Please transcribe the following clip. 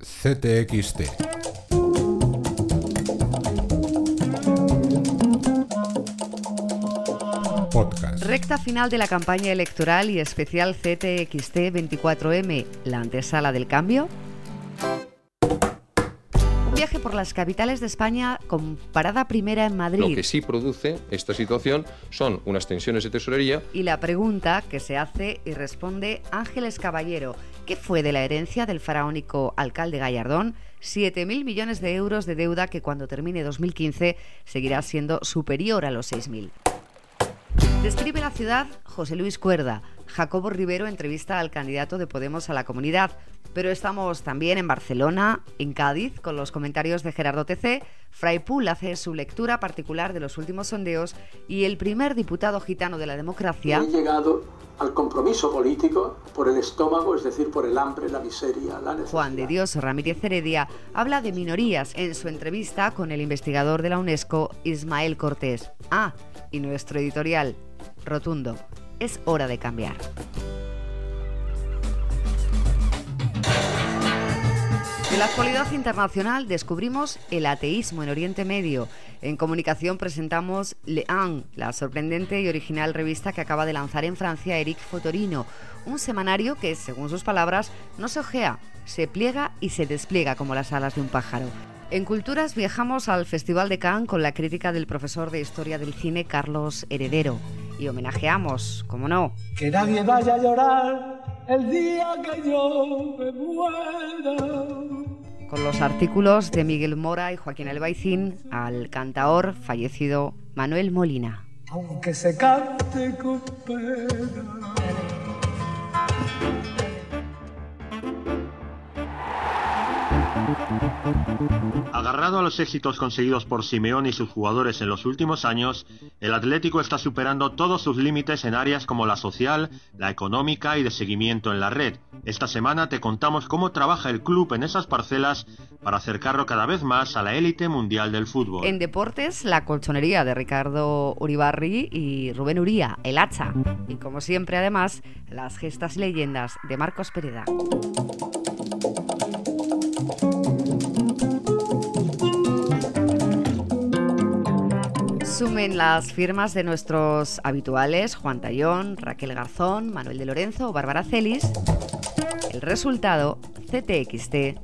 CTXT. Podcast. Recta final de la campaña electoral y especial CTXT 24M, la antesala del cambio. Viaje por las capitales de España con parada primera en Madrid. Lo que sí produce esta situación son unas tensiones de tesorería. Y la pregunta que se hace y responde Ángeles Caballero, ¿qué fue de la herencia del faraónico alcalde Gallardón? 7.000 millones de euros de deuda que cuando termine 2015 seguirá siendo superior a los 6.000. Describe la ciudad José Luis Cuerda. Jacobo Rivero entrevista al candidato de Podemos a la comunidad. Pero estamos también en Barcelona, en Cádiz, con los comentarios de Gerardo TC. Fraipool hace su lectura particular de los últimos sondeos y el primer diputado gitano de la democracia. He llegado al compromiso político por el estómago, es decir, por el hambre, la miseria, la necesidad. Juan de Dios Ramírez Heredia habla de minorías en su entrevista con el investigador de la UNESCO, Ismael Cortés. Ah, y nuestro editorial, rotundo, es hora de cambiar. En la actualidad internacional descubrimos el ateísmo en Oriente Medio. En comunicación presentamos Le An, la sorprendente y original revista que acaba de lanzar en Francia Eric Fotorino, un semanario que, según sus palabras, no se ojea, se pliega y se despliega como las alas de un pájaro. En Culturas viajamos al Festival de Cannes con la crítica del profesor de Historia del Cine Carlos Heredero y homenajeamos, como no, Que nadie vaya a llorar el día que yo me muera. con los artículos de Miguel Mora y Joaquín Albaicín al cantaor fallecido Manuel Molina. Aunque se cante con pena. Agarrado a los éxitos conseguidos por Simeón y sus jugadores en los últimos años, el Atlético está superando todos sus límites en áreas como la social, la económica y de seguimiento en la red. Esta semana te contamos cómo trabaja el club en esas parcelas para acercarlo cada vez más a la élite mundial del fútbol. En deportes, la colchonería de Ricardo Uribarri y Rubén Uría, el hacha. Y como siempre, además, las gestas y leyendas de Marcos Pereda. Sumen las firmas de nuestros habituales Juan Tallón, Raquel Garzón, Manuel de Lorenzo o Bárbara Celis. El resultado, ctxt.es.